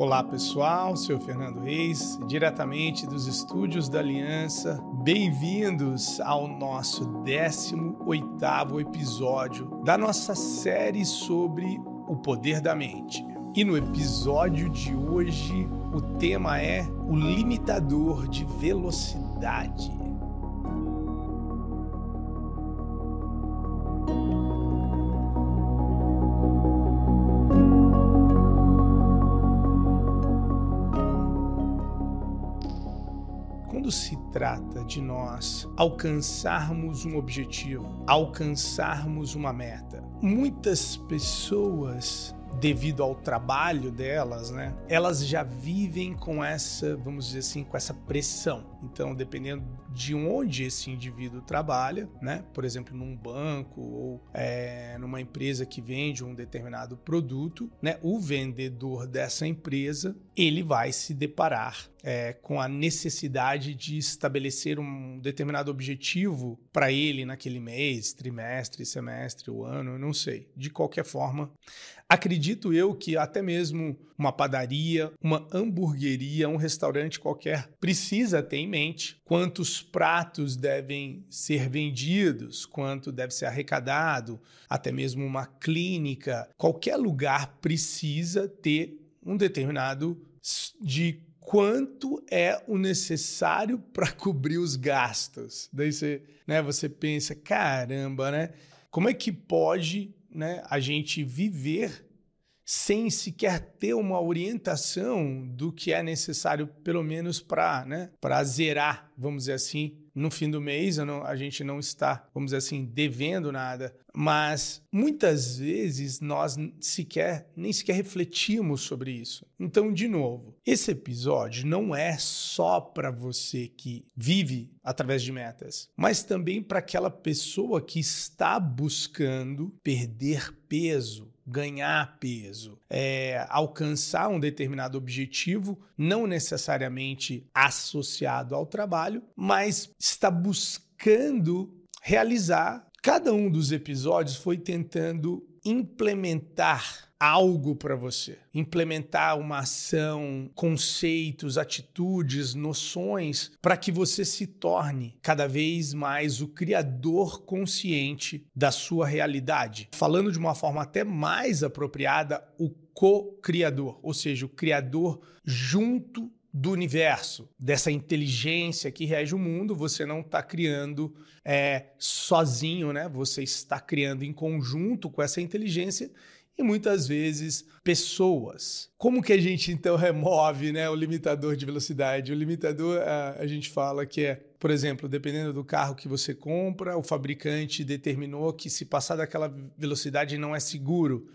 Olá pessoal, sou Fernando Reis, diretamente dos estúdios da Aliança. Bem-vindos ao nosso 18º episódio da nossa série sobre o poder da mente. E no episódio de hoje, o tema é o limitador de velocidade. Quando se trata de nós alcançarmos um objetivo, alcançarmos uma meta, muitas pessoas devido ao trabalho delas, né? Elas já vivem com essa, vamos dizer assim, com essa pressão. Então, dependendo de onde esse indivíduo trabalha, né? Por exemplo, num banco ou é, numa empresa que vende um determinado produto, né? O vendedor dessa empresa ele vai se deparar é, com a necessidade de estabelecer um determinado objetivo para ele naquele mês, trimestre, semestre, o ano, eu não sei. De qualquer forma, acredito eu que até mesmo uma padaria, uma hamburgueria, um restaurante qualquer precisa ter em mente quantos pratos devem ser vendidos, quanto deve ser arrecadado, até mesmo uma clínica, qualquer lugar precisa ter um determinado de quanto é o necessário para cobrir os gastos. Daí você, né, você pensa, caramba, né? Como é que pode, né, a gente viver sem sequer ter uma orientação do que é necessário, pelo menos para né, zerar, vamos dizer assim, no fim do mês, não, a gente não está, vamos dizer assim, devendo nada. Mas muitas vezes nós sequer, nem sequer refletimos sobre isso. Então, de novo, esse episódio não é só para você que vive através de metas, mas também para aquela pessoa que está buscando perder peso, ganhar peso, é, alcançar um determinado objetivo, não necessariamente associado ao trabalho, mas está buscando realizar. Cada um dos episódios foi tentando implementar algo para você, implementar uma ação, conceitos, atitudes, noções para que você se torne cada vez mais o criador consciente da sua realidade. Falando de uma forma até mais apropriada, o co-criador, ou seja, o criador junto do universo, dessa inteligência que rege o mundo, você não está criando é, sozinho, né? Você está criando em conjunto com essa inteligência e muitas vezes pessoas. Como que a gente então remove né, o limitador de velocidade? O limitador, a, a gente fala que é, por exemplo, dependendo do carro que você compra, o fabricante determinou que se passar daquela velocidade não é seguro.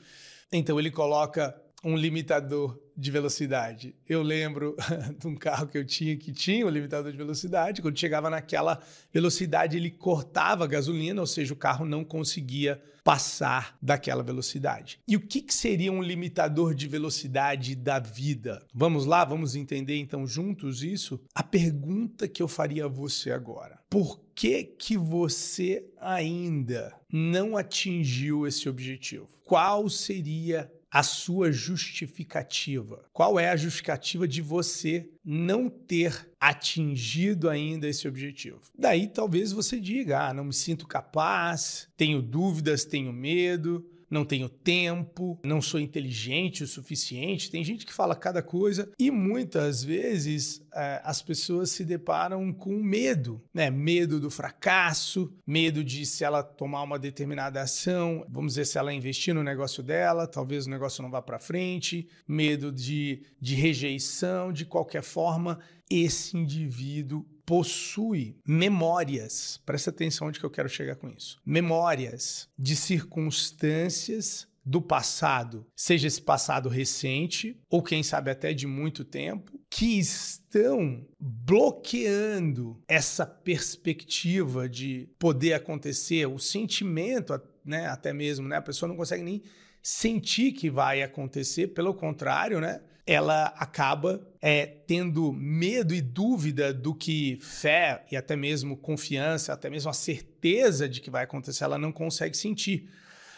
Então ele coloca um limitador de velocidade. Eu lembro de um carro que eu tinha que tinha um limitador de velocidade. Quando chegava naquela velocidade, ele cortava a gasolina, ou seja, o carro não conseguia passar daquela velocidade. E o que, que seria um limitador de velocidade da vida? Vamos lá, vamos entender então juntos isso? A pergunta que eu faria a você agora: por que que você ainda não atingiu esse objetivo? Qual seria a sua justificativa. Qual é a justificativa de você não ter atingido ainda esse objetivo? Daí talvez você diga: ah, não me sinto capaz, tenho dúvidas, tenho medo, não tenho tempo, não sou inteligente o suficiente. Tem gente que fala cada coisa e muitas vezes é, as pessoas se deparam com medo, né? Medo do fracasso, medo de se ela tomar uma determinada ação, vamos dizer, se ela investir no negócio dela, talvez o negócio não vá para frente, medo de, de rejeição, de qualquer forma, esse indivíduo possui memórias. Presta atenção onde que eu quero chegar com isso. Memórias de circunstâncias do passado, seja esse passado recente ou quem sabe até de muito tempo, que estão bloqueando essa perspectiva de poder acontecer, o sentimento, né, até mesmo, né, a pessoa não consegue nem sentir que vai acontecer, pelo contrário, né? Ela acaba é, tendo medo e dúvida do que fé e até mesmo confiança, até mesmo a certeza de que vai acontecer, ela não consegue sentir.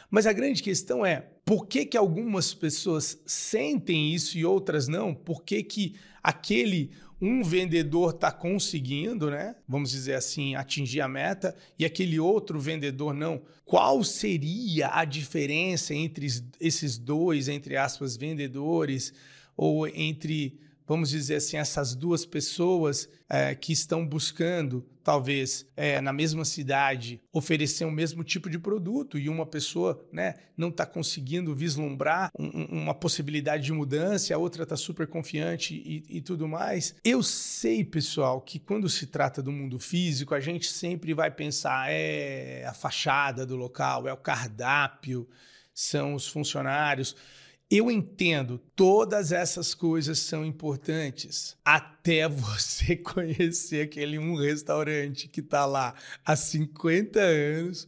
Mas a grande questão é por que, que algumas pessoas sentem isso e outras não? Por que, que aquele um vendedor está conseguindo, né? Vamos dizer assim, atingir a meta e aquele outro vendedor não. Qual seria a diferença entre esses dois, entre aspas, vendedores ou entre vamos dizer assim, essas duas pessoas é, que estão buscando, talvez, é, na mesma cidade, oferecer o mesmo tipo de produto e uma pessoa né, não está conseguindo vislumbrar um, uma possibilidade de mudança, a outra está super confiante e, e tudo mais. Eu sei, pessoal, que quando se trata do mundo físico, a gente sempre vai pensar é a fachada do local, é o cardápio, são os funcionários. Eu entendo, todas essas coisas são importantes até você conhecer aquele um restaurante que está lá há 50 anos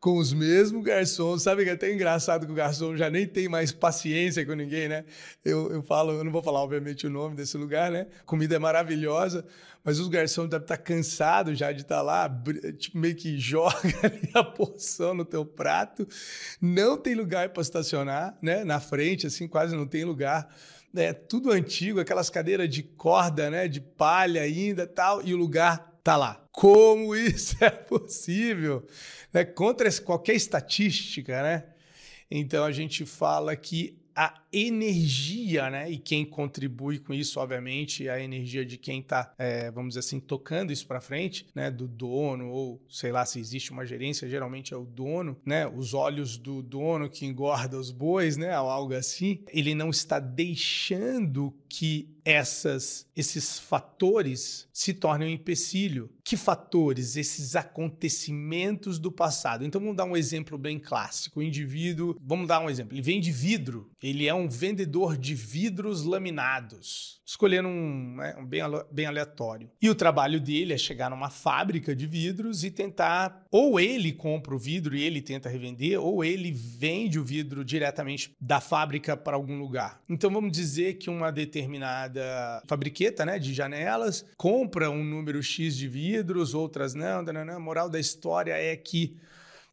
com os mesmos garçons. Sabe que é até engraçado que o garçom já nem tem mais paciência com ninguém, né? Eu, eu falo, eu não vou falar, obviamente, o nome desse lugar, né? Comida é maravilhosa, mas os garçons devem estar cansados já de estar lá, tipo, meio que joga ali a porção no teu prato. Não tem lugar para estacionar, né? Na frente, assim, quase não tem lugar. É tudo antigo, aquelas cadeiras de corda, né? De palha ainda tal, e o lugar tá lá. Como isso é possível? Né? Contra qualquer estatística, né? Então a gente fala que a energia, né? E quem contribui com isso, obviamente, é a energia de quem está, é, vamos dizer assim, tocando isso para frente, né? Do dono, ou sei lá se existe uma gerência, geralmente é o dono, né? Os olhos do dono que engorda os bois, né? Ou algo assim. Ele não está deixando que essas, esses fatores se tornem um empecilho. Que fatores? Esses acontecimentos do passado. Então vamos dar um exemplo bem clássico. O indivíduo, vamos dar um exemplo. Ele vende vidro. Ele é um vendedor de vidros laminados. Escolhendo um, né, um bem, bem aleatório. E o trabalho dele é chegar numa fábrica de vidros e tentar. Ou ele compra o vidro e ele tenta revender, ou ele vende o vidro diretamente da fábrica para algum lugar. Então vamos dizer que uma determinada fabriqueta né, de janelas compra um número X de vidros, outras não. não, não. A moral da história é que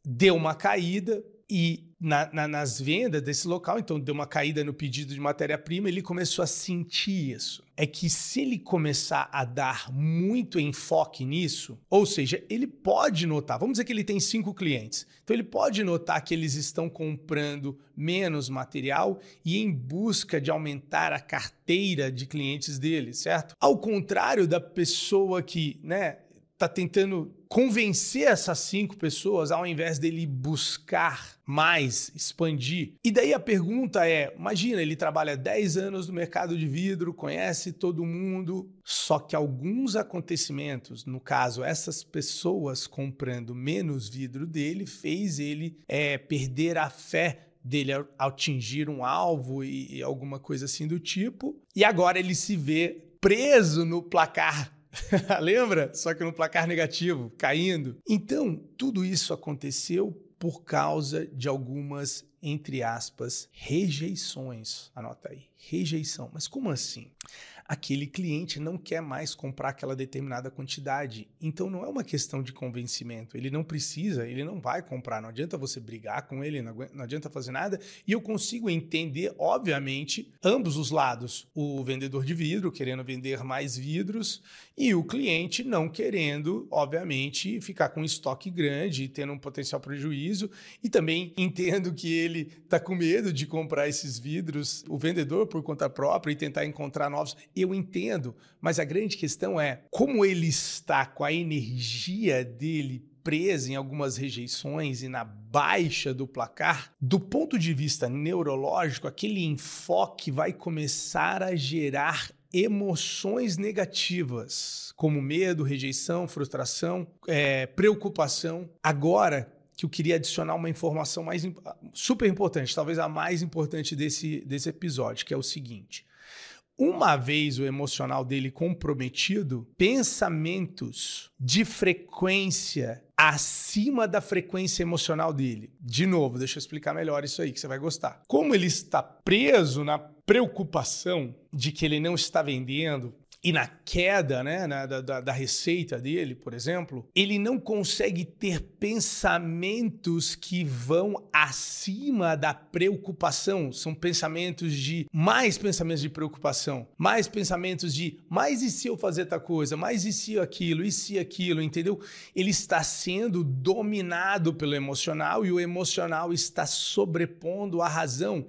deu uma caída e na, na, nas vendas desse local, então deu uma caída no pedido de matéria-prima, ele começou a sentir isso. É que se ele começar a dar muito enfoque nisso, ou seja, ele pode notar, vamos dizer que ele tem cinco clientes, então ele pode notar que eles estão comprando menos material e em busca de aumentar a carteira de clientes dele, certo? Ao contrário da pessoa que, né, tá tentando convencer essas cinco pessoas ao invés dele buscar mais, expandir. E daí a pergunta é: imagina, ele trabalha 10 anos no mercado de vidro, conhece todo mundo, só que alguns acontecimentos, no caso, essas pessoas comprando menos vidro dele, fez ele é, perder a fé dele atingir um alvo e, e alguma coisa assim do tipo. E agora ele se vê preso no placar Lembra? Só que no placar negativo, caindo. Então, tudo isso aconteceu por causa de algumas, entre aspas, rejeições. Anota aí, rejeição. Mas como assim? aquele cliente não quer mais comprar aquela determinada quantidade. Então não é uma questão de convencimento. Ele não precisa, ele não vai comprar. Não adianta você brigar com ele, não adianta fazer nada. E eu consigo entender, obviamente, ambos os lados. O vendedor de vidro querendo vender mais vidros e o cliente não querendo, obviamente, ficar com um estoque grande e tendo um potencial prejuízo. E também entendo que ele está com medo de comprar esses vidros, o vendedor por conta própria e tentar encontrar novos eu entendo, mas a grande questão é como ele está com a energia dele presa em algumas rejeições e na baixa do placar, do ponto de vista neurológico, aquele enfoque vai começar a gerar emoções negativas, como medo, rejeição, frustração, é, preocupação. Agora, que eu queria adicionar uma informação mais super importante, talvez a mais importante desse, desse episódio, que é o seguinte. Uma vez o emocional dele comprometido, pensamentos de frequência acima da frequência emocional dele. De novo, deixa eu explicar melhor isso aí que você vai gostar. Como ele está preso na preocupação de que ele não está vendendo, e na queda né, na, da, da receita dele, por exemplo, ele não consegue ter pensamentos que vão acima da preocupação. São pensamentos de mais pensamentos de preocupação, mais pensamentos de mais e se eu fazer tal coisa, mais e se aquilo, e se aquilo, entendeu? Ele está sendo dominado pelo emocional e o emocional está sobrepondo a razão.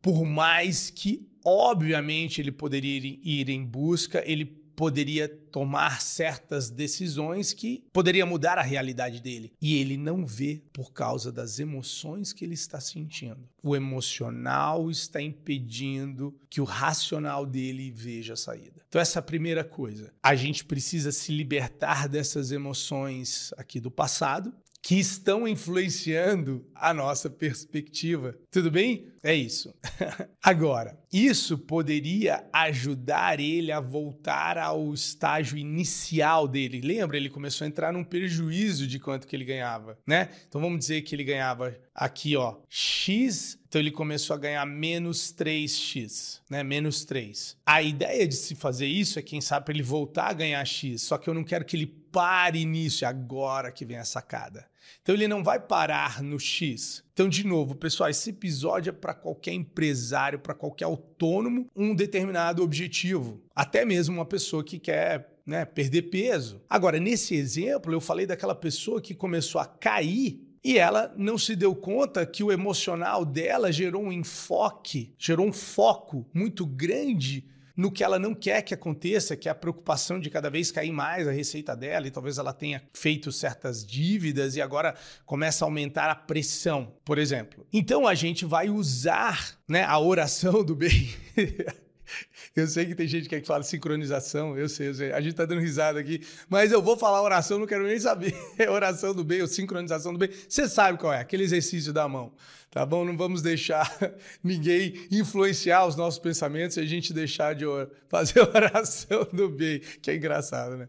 Por mais que Obviamente, ele poderia ir em busca, ele poderia tomar certas decisões que poderia mudar a realidade dele. E ele não vê por causa das emoções que ele está sentindo. O emocional está impedindo que o racional dele veja a saída. Então essa é a primeira coisa. A gente precisa se libertar dessas emoções aqui do passado que estão influenciando a nossa perspectiva. Tudo bem? É isso. Agora, isso poderia ajudar ele a voltar ao estágio inicial dele. Lembra? Ele começou a entrar num prejuízo de quanto que ele ganhava, né? Então vamos dizer que ele ganhava aqui, ó, X, então ele começou a ganhar menos 3x, né? Menos 3. A ideia de se fazer isso é, quem sabe, ele voltar a ganhar X. Só que eu não quero que ele pare nisso, é agora que vem a sacada. Então ele não vai parar no X. Então, de novo, pessoal, esse episódio é para qualquer empresário, para qualquer autônomo, um determinado objetivo. Até mesmo uma pessoa que quer né, perder peso. Agora, nesse exemplo, eu falei daquela pessoa que começou a cair e ela não se deu conta que o emocional dela gerou um enfoque, gerou um foco muito grande no que ela não quer que aconteça, que é a preocupação de cada vez cair mais a receita dela, e talvez ela tenha feito certas dívidas e agora começa a aumentar a pressão, por exemplo. Então a gente vai usar né, a oração do bem. Eu sei que tem gente que, é que fala sincronização, eu sei, eu sei. A gente tá dando risada aqui, mas eu vou falar oração, não quero nem saber. É oração do bem ou sincronização do bem. Você sabe qual é, aquele exercício da mão, tá bom? Não vamos deixar ninguém influenciar os nossos pensamentos e a gente deixar de fazer oração do bem, que é engraçado, né?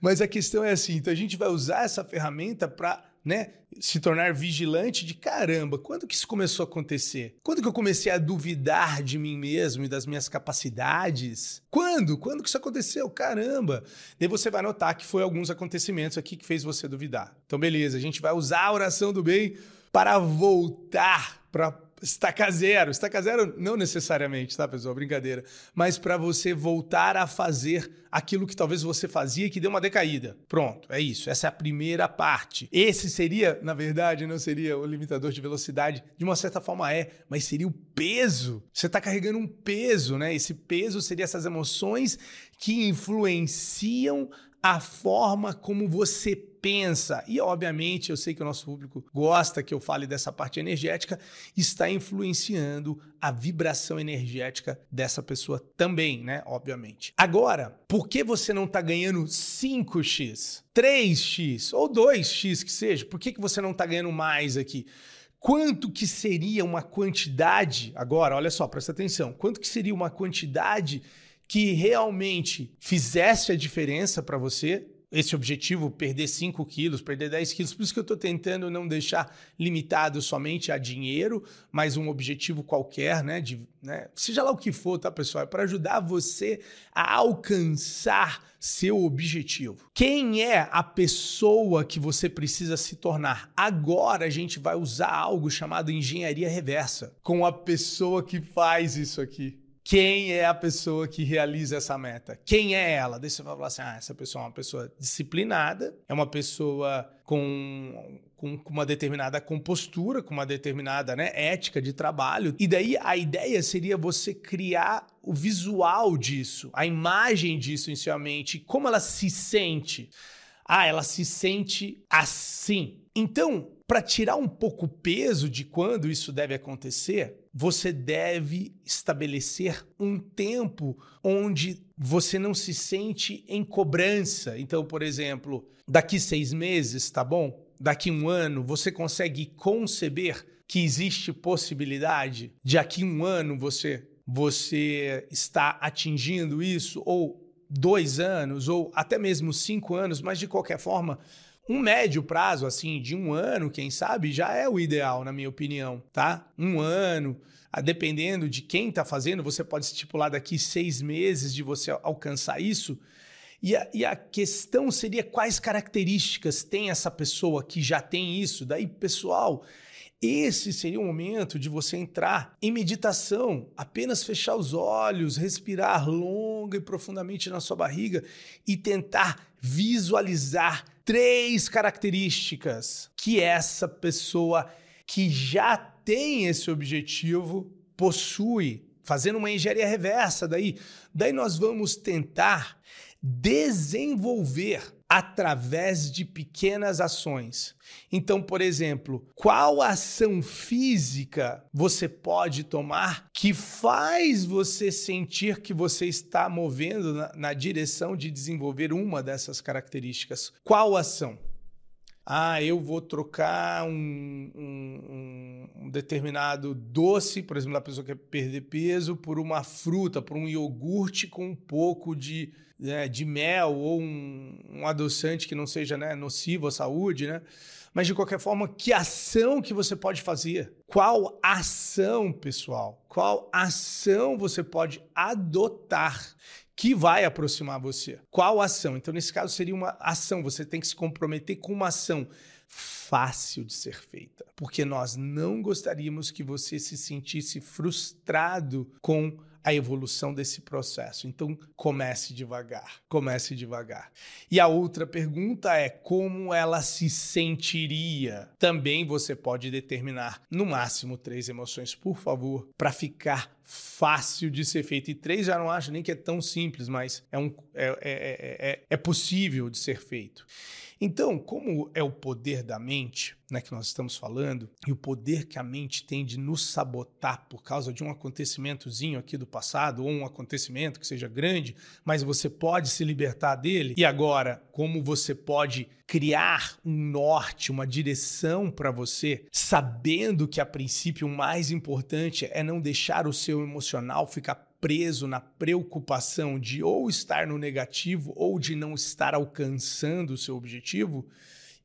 Mas a questão é assim, então a gente vai usar essa ferramenta para né, se tornar vigilante de caramba, quando que isso começou a acontecer? Quando que eu comecei a duvidar de mim mesmo e das minhas capacidades? Quando? Quando que isso aconteceu? Caramba! Daí você vai notar que foi alguns acontecimentos aqui que fez você duvidar. Então beleza, a gente vai usar a oração do bem para voltar para estaca zero. Estaca zero não necessariamente, tá, pessoal? Brincadeira. Mas para você voltar a fazer aquilo que talvez você fazia que deu uma decaída. Pronto, é isso. Essa é a primeira parte. Esse seria, na verdade, não seria o limitador de velocidade. De uma certa forma é, mas seria o peso. Você está carregando um peso, né? Esse peso seria essas emoções que influenciam a forma como você pensa. E, obviamente, eu sei que o nosso público gosta que eu fale dessa parte energética, está influenciando a vibração energética dessa pessoa também, né? Obviamente. Agora, por que você não está ganhando 5x, 3x ou 2x que seja? Por que, que você não está ganhando mais aqui? Quanto que seria uma quantidade, agora, olha só, presta atenção, quanto que seria uma quantidade que realmente fizesse a diferença para você, esse objetivo, perder 5 quilos, perder 10 quilos. Por isso que eu estou tentando não deixar limitado somente a dinheiro, mas um objetivo qualquer, né? De, né? Seja lá o que for, tá, pessoal? É para ajudar você a alcançar seu objetivo. Quem é a pessoa que você precisa se tornar? Agora a gente vai usar algo chamado engenharia reversa com a pessoa que faz isso aqui quem é a pessoa que realiza essa meta? Quem é ela? Você vai falar assim: ah, essa pessoa é uma pessoa disciplinada, é uma pessoa com, com, com uma determinada compostura, com uma determinada né, ética de trabalho. E daí a ideia seria você criar o visual disso, a imagem disso em sua mente, como ela se sente. Ah, ela se sente assim. Então, para tirar um pouco o peso de quando isso deve acontecer, você deve estabelecer um tempo onde você não se sente em cobrança. Então, por exemplo, daqui seis meses, tá bom? Daqui um ano, você consegue conceber que existe possibilidade de aqui um ano você você está atingindo isso ou dois anos ou até mesmo cinco anos, mas de qualquer forma Um médio prazo, assim, de um ano, quem sabe, já é o ideal, na minha opinião, tá? Um ano, dependendo de quem está fazendo, você pode estipular daqui seis meses de você alcançar isso. E a, e a, questão seria quais características tem essa pessoa que já tem isso. Daí, pessoal, esse seria o momento de você entrar em meditação, apenas fechar os olhos, respirar longa e profundamente na sua barriga e tentar visualizar três características que essa pessoa que já tem esse objetivo possui, fazendo uma engenharia reversa daí. Daí nós vamos tentar desenvolver através de pequenas ações. Então, por exemplo, qual ação física você pode tomar que faz você sentir que você está movendo na, na direção de desenvolver uma dessas características? Qual ação? Ah, eu vou trocar um, um, um, determinado doce, por exemplo, a pessoa quer perder peso, por uma fruta, por um iogurte com um pouco de, né, de mel ou um, um, adoçante que não seja né, nocivo à saúde, né? Mas de qualquer forma, que ação que você pode fazer? Qual ação, pessoal? Qual ação você pode adotar que vai aproximar você. Qual ação? Então, nesse caso, seria uma ação. Você tem que se comprometer com uma ação fácil de ser feita, porque nós não gostaríamos que você se sentisse frustrado com a evolução desse processo. Então, comece devagar, comece devagar. E a outra pergunta é como ela se sentiria. Também você pode determinar no máximo três emoções, por favor, para ficar fácil de ser feito. E três já não acho nem que é tão simples, mas é, um, é, é, é, é possível de ser feito. Então, como é o poder da mente, né, que nós estamos falando, e o poder que a mente tem de nos sabotar por causa de um acontecimentozinho aqui do passado, ou um acontecimento que seja grande, mas você pode se libertar dele. E agora, como você pode criar um norte, uma direção para você, sabendo que a princípio o mais importante é não deixar o seu emocional ficar preso na preocupação de ou estar no negativo ou de não estar alcançando o seu objetivo,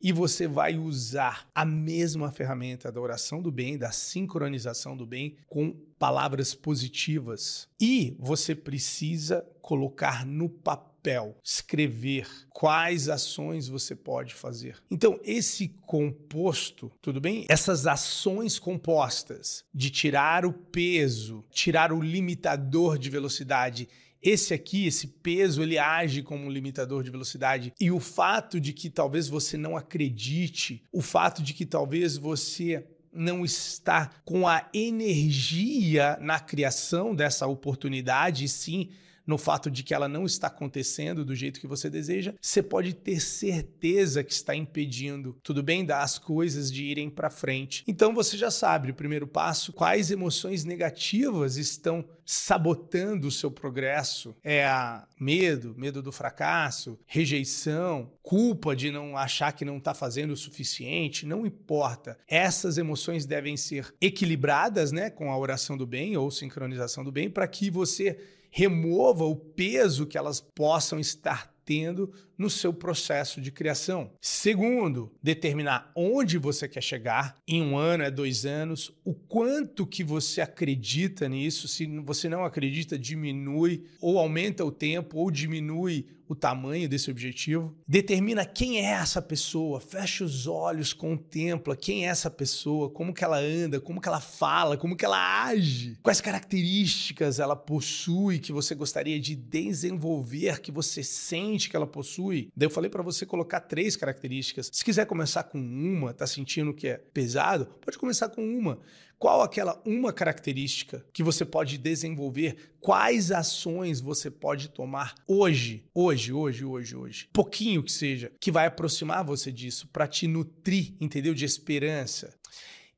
e você vai usar a mesma ferramenta da oração do bem, da sincronização do bem, com palavras positivas. E você precisa colocar no papel papel, escrever quais ações você pode fazer. Então, esse composto, tudo bem? Essas ações compostas de tirar o peso, tirar o limitador de velocidade esse aqui, esse peso, ele age como um limitador de velocidade. E o fato de que talvez você não acredite, o fato de que talvez você não está com a energia na criação dessa oportunidade, sim no fato de que ela não está acontecendo do jeito que você deseja, você pode ter certeza que está impedindo, tudo bem, das coisas de irem para frente. Então você já sabe, o primeiro passo, quais emoções negativas estão sabotando o seu progresso? É a medo, medo do fracasso, rejeição, culpa de não achar que não está fazendo o suficiente, não importa. Essas emoções devem ser equilibradas, né, com a oração do bem ou sincronização do bem, para que você remova o peso que elas possam estar tendo no seu processo de criação. Segundo, determinar onde você quer chegar em um ano, é dois anos, o quanto que você acredita nisso. Se você não acredita, diminui ou aumenta o tempo ou diminui o tamanho desse objetivo. Determina quem é essa pessoa, fecha os olhos, contempla quem é essa pessoa, como que ela anda, como que ela fala, como que ela age, quais características ela possui que você gostaria de desenvolver, que você sente que ela possui. Daí eu falei para você colocar três características. Se quiser começar com uma, tá sentindo que é pesado, pode começar com uma. Qual aquela uma característica que você pode desenvolver? Quais ações você pode tomar hoje, hoje, hoje, hoje, hoje? Pouquinho que seja, que vai aproximar você disso para te nutrir, entendeu? De esperança.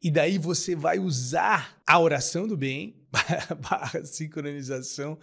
E daí você vai usar a oração do bem, barra sincronização,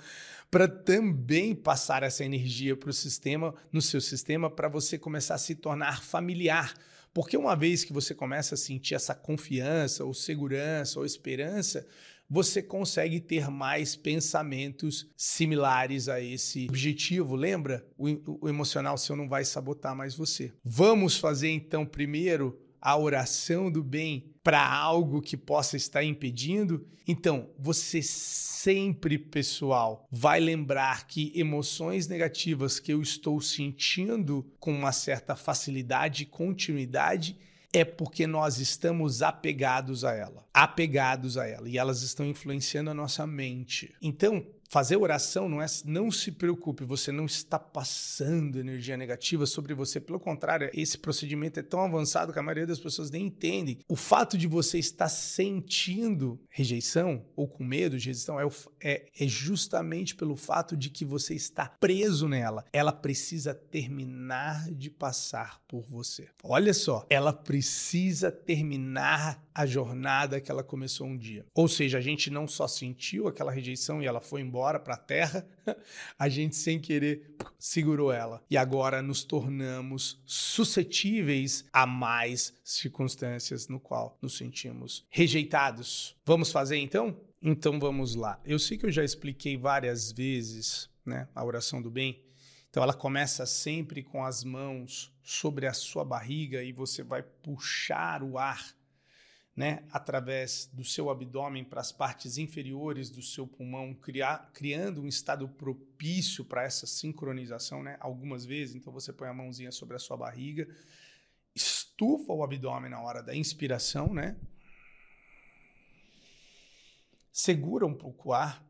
para também passar essa energia para o sistema, no seu sistema, para você começar a se tornar familiar porque uma vez que você começa a sentir essa confiança, ou segurança, ou esperança, você consegue ter mais pensamentos similares a esse objetivo. Lembra? O, o emocional seu não vai sabotar mais você. Vamos fazer então primeiro a oração do bem para algo que possa estar impedindo? Então, você sempre, pessoal, vai lembrar que emoções negativas que eu estou sentindo com uma certa facilidade e continuidade é porque nós estamos apegados a ela, apegados a ela, e elas estão influenciando a nossa mente. Então, Fazer oração não é não se preocupe, você não está passando energia negativa sobre você. Pelo contrário, esse procedimento é tão avançado que a maioria das pessoas nem entendem. O fato de você estar sentindo rejeição ou com medo de rejeição é, é, é justamente pelo fato de que você está preso nela. Ela precisa terminar de passar por você. Olha só, ela precisa terminar a jornada que ela começou um dia. Ou seja, a gente não só sentiu aquela rejeição e ela foi embora para a terra, a gente sem querer segurou ela. E agora nos tornamos suscetíveis a mais circunstâncias no qual nos sentimos rejeitados. Vamos fazer então? Então vamos lá. Eu sei que eu já expliquei várias vezes, né, a oração do bem. Então ela começa sempre com as mãos sobre a sua barriga e você vai puxar o ar né, através do seu abdômen para as partes inferiores do seu pulmão, criar, criando um estado propício para essa sincronização, né, algumas vezes. Então você põe a mãozinha sobre a sua barriga, estufa o abdômen na hora da inspiração, né? Segura um pouco o ar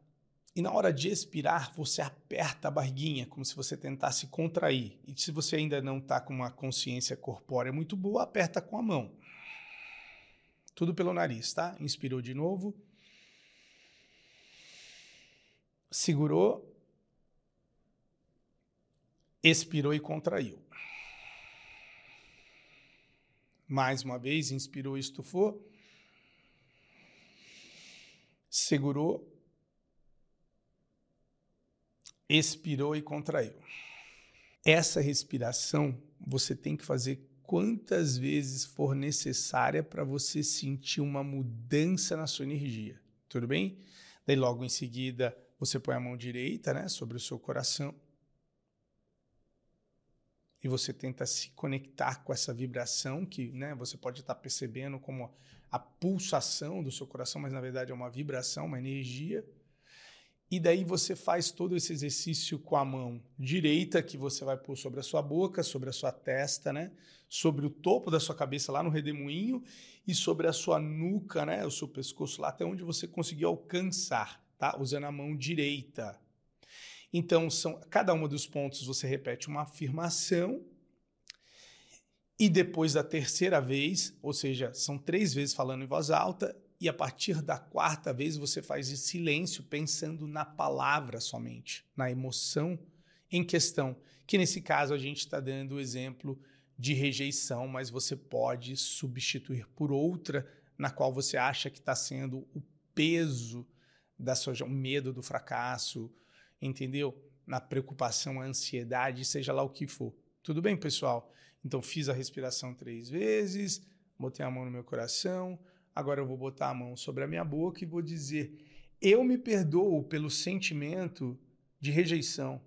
e na hora de expirar, você aperta a barriguinha, como se você tentasse contrair. E se você ainda não está com uma consciência corpórea muito boa, aperta com a mão. Tudo pelo nariz, tá? Inspirou de novo. Segurou. Expirou e contraiu. Mais uma vez, inspirou e estufou. Segurou. Expirou e contraiu. Essa respiração você tem que fazer quantas vezes for necessária para você sentir uma mudança na sua energia. Tudo bem? Daí logo em seguida você põe a mão direita, né, sobre o seu coração. E você tenta se conectar com essa vibração que, né, você pode estar percebendo como a pulsação do seu coração, mas na verdade é uma vibração, uma energia. E daí você faz todo esse exercício com a mão direita, que você vai pôr sobre a sua boca, sobre a sua testa, né? Sobre o topo da sua cabeça lá no redemoinho e sobre a sua nuca, né? O seu pescoço lá até onde você conseguir alcançar, tá? Usando a mão direita. Então, são cada um dos pontos você repete uma afirmação e depois da terceira vez, ou seja, são três vezes falando em voz alta, e a partir da quarta vez você faz em silêncio, pensando na palavra somente, na emoção em questão. Que nesse caso a gente está dando o exemplo de rejeição, mas você pode substituir por outra na qual você acha que está sendo o peso da sua, o medo do fracasso, entendeu? Na preocupação, a ansiedade, seja lá o que for. Tudo bem, pessoal? Então fiz a respiração três vezes, botei a mão no meu coração, Agora eu vou botar a mão sobre a minha boca e vou dizer: Eu me perdoo pelo sentimento de rejeição.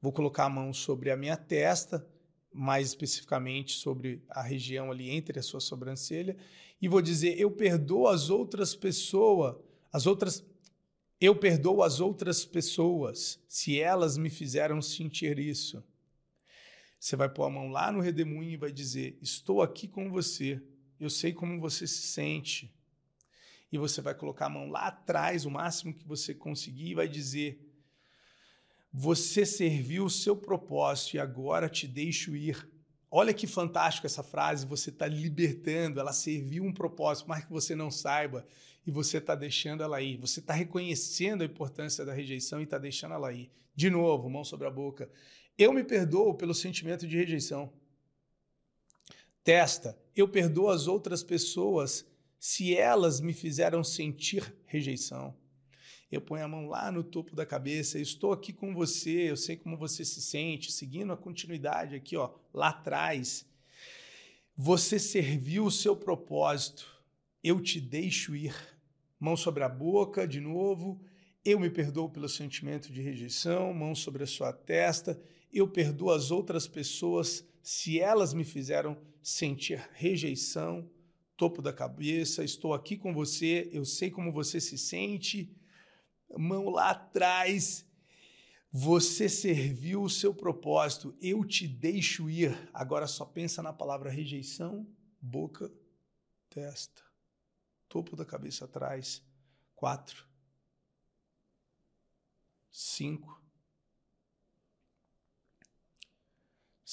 Vou colocar a mão sobre a minha testa, mais especificamente sobre a região ali entre a sua sobrancelha, e vou dizer: Eu perdoo as outras pessoas, as outras. Eu perdoo as outras pessoas se elas me fizeram sentir isso. Você vai pôr a mão lá no redemoinho e vai dizer: Estou aqui com você eu sei como você se sente. E você vai colocar a mão lá atrás, o máximo que você conseguir, e vai dizer: Você serviu o seu propósito e agora te deixo ir. Olha que fantástico essa frase, você está libertando, ela serviu um propósito, mas que você não saiba, e você está deixando ela ir. Você está reconhecendo a importância da rejeição e está deixando ela ir. De novo, mão sobre a boca. Eu me perdoo pelo sentimento de rejeição. Testa, eu perdoo as outras pessoas se elas me fizeram sentir rejeição. Eu ponho a mão lá no topo da cabeça, estou aqui com você, eu sei como você se sente, seguindo a continuidade aqui, ó, lá atrás. Você serviu o seu propósito, eu te deixo ir, Mão sobre a boca, de novo. Eu me perdoo pelo sentimento de rejeição, mão sobre a sua testa. Eu perdoo as outras pessoas se elas me fizeram sentir rejeição, topo da cabeça. Estou aqui com você, eu sei como você se sente. Mão lá atrás. Você serviu o seu propósito, eu te deixo ir. Agora só pensa na palavra rejeição, boca, testa, topo da cabeça atrás. Quatro, cinco,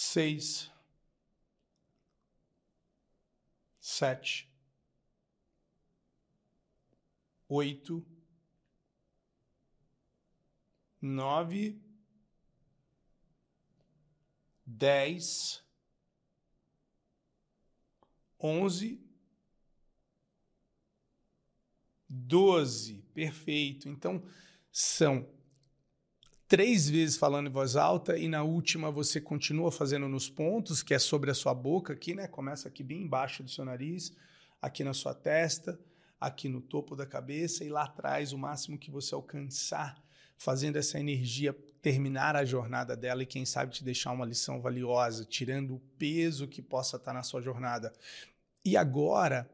seis, sete, oito, nove, dez, onze, doze. Perfeito. Então, são três vezes falando em voz alta e na última você continua fazendo nos pontos, que é sobre a sua boca aqui, né? Começa aqui bem embaixo do seu nariz, aqui na sua testa, aqui no topo da cabeça e lá atrás, o máximo que você alcançar fazendo essa energia terminar a jornada dela e quem sabe te deixar uma lição valiosa, tirando o peso que possa estar na sua jornada. E agora,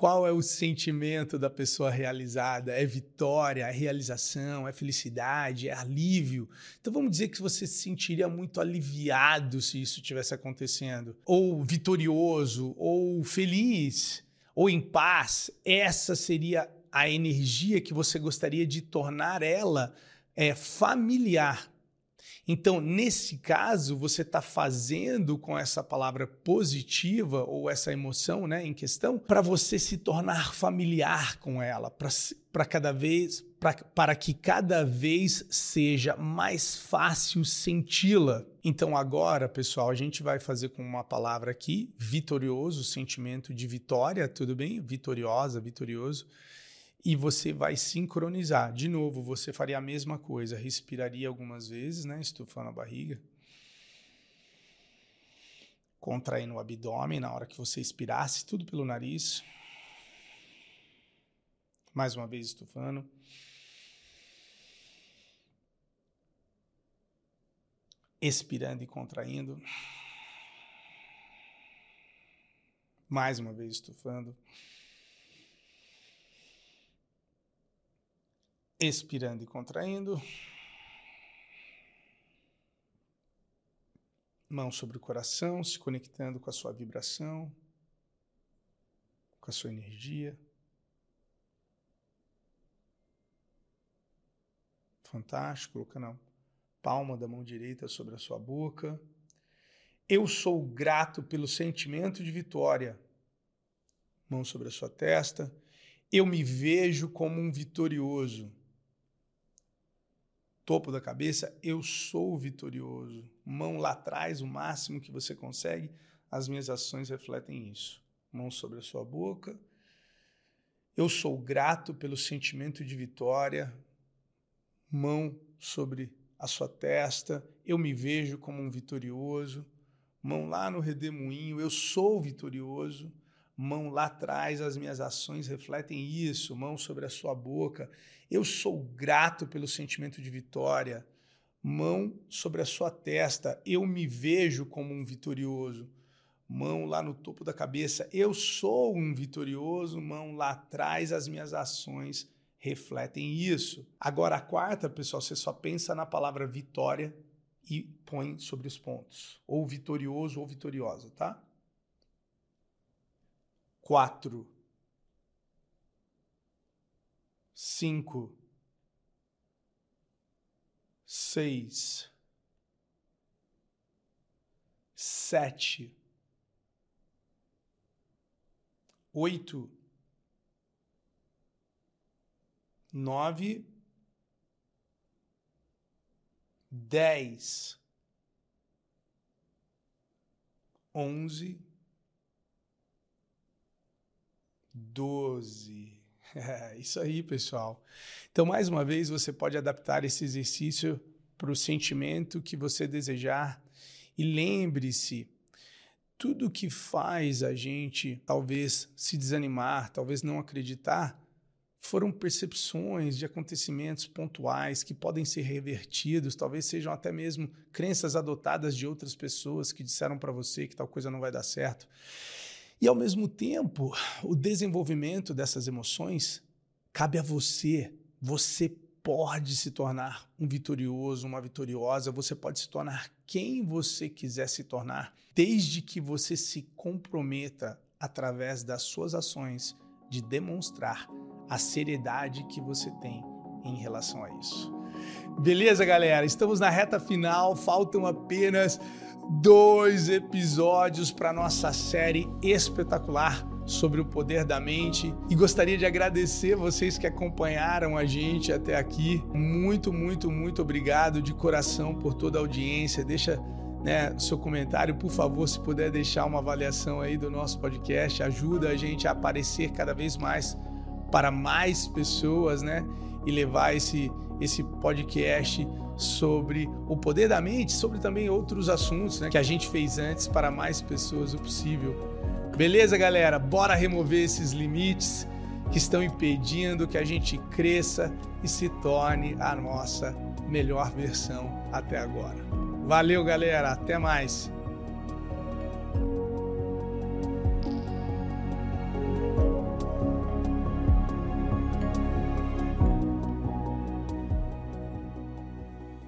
qual é o sentimento da pessoa realizada? É vitória, é realização, é felicidade, é alívio? Então vamos dizer que você se sentiria muito aliviado se isso tivesse acontecendo, ou vitorioso, ou feliz, ou em paz. Essa seria a energia que você gostaria de tornar ela é, familiar. Então, nesse caso, você está fazendo com essa palavra positiva ou essa emoção né, em questão para você se tornar familiar com ela, para cada vez, pra, para que cada vez seja mais fácil senti-la. Então, agora, pessoal, a gente vai fazer com uma palavra aqui, vitorioso, sentimento de vitória, tudo bem? Vitoriosa, vitorioso e você vai sincronizar. De novo, você faria a mesma coisa, respiraria algumas vezes, né, estufando a barriga. Contraindo o abdômen na hora que você expirasse, tudo pelo nariz. Mais uma vez estufando. Expirando e contraindo. Mais uma vez estufando. Expirando e contraindo. Mão sobre o coração, se conectando com a sua vibração, com a sua energia. Fantástico, colocando a palma da mão direita sobre a sua boca. Eu sou grato pelo sentimento de vitória. Mão sobre a sua testa. Eu me vejo como um vitorioso topo da cabeça, eu sou vitorioso. Mão lá atrás, o máximo que você consegue, as minhas ações refletem isso. Mão sobre a sua boca. Eu sou grato pelo sentimento de vitória. Mão sobre a sua testa. Eu me vejo como um vitorioso. Mão lá no redemoinho, eu sou vitorioso mão lá atrás, as minhas ações refletem isso, mão sobre a sua boca. Eu sou grato pelo sentimento de vitória. Mão sobre a sua testa, eu me vejo como um vitorioso. Mão lá no topo da cabeça, eu sou um vitorioso. Mão lá atrás, as minhas ações refletem isso. Agora, a quarta, pessoal, você só pensa na palavra vitória e põe sobre os pontos. Ou vitorioso ou vitoriosa, tá? Quatro, cinco, seis, sete, oito, nove, dez, onze 12. É, isso aí, pessoal. Então, mais uma vez, você pode adaptar esse exercício para o sentimento que você desejar. E lembre-se, tudo que faz a gente talvez se desanimar, talvez não acreditar, foram percepções de acontecimentos pontuais que podem ser revertidos, talvez sejam até mesmo crenças adotadas de outras pessoas que disseram para você que tal coisa não vai dar certo. E ao mesmo tempo, o desenvolvimento dessas emoções cabe a você. Você pode se tornar um vitorioso, uma vitoriosa, você pode se tornar quem você quiser se tornar, desde que você se comprometa através das suas ações de demonstrar a seriedade que você tem em relação a isso. Beleza, galera? Estamos na reta final, faltam apenas dois episódios para nossa série espetacular sobre o poder da mente e gostaria de agradecer vocês que acompanharam a gente até aqui. Muito, muito, muito obrigado de coração por toda a audiência. Deixa né, seu comentário, por favor, se puder deixar uma avaliação aí do nosso podcast, ajuda a gente a aparecer cada vez mais para mais pessoas, né? E levar esse, esse podcast sobre o poder da mente, sobre também outros assuntos né, que a gente fez antes para mais pessoas o possível. Beleza, galera? Bora remover esses limites que estão impedindo que a gente cresça e se torne a nossa melhor versão até agora. Valeu, galera. Até mais.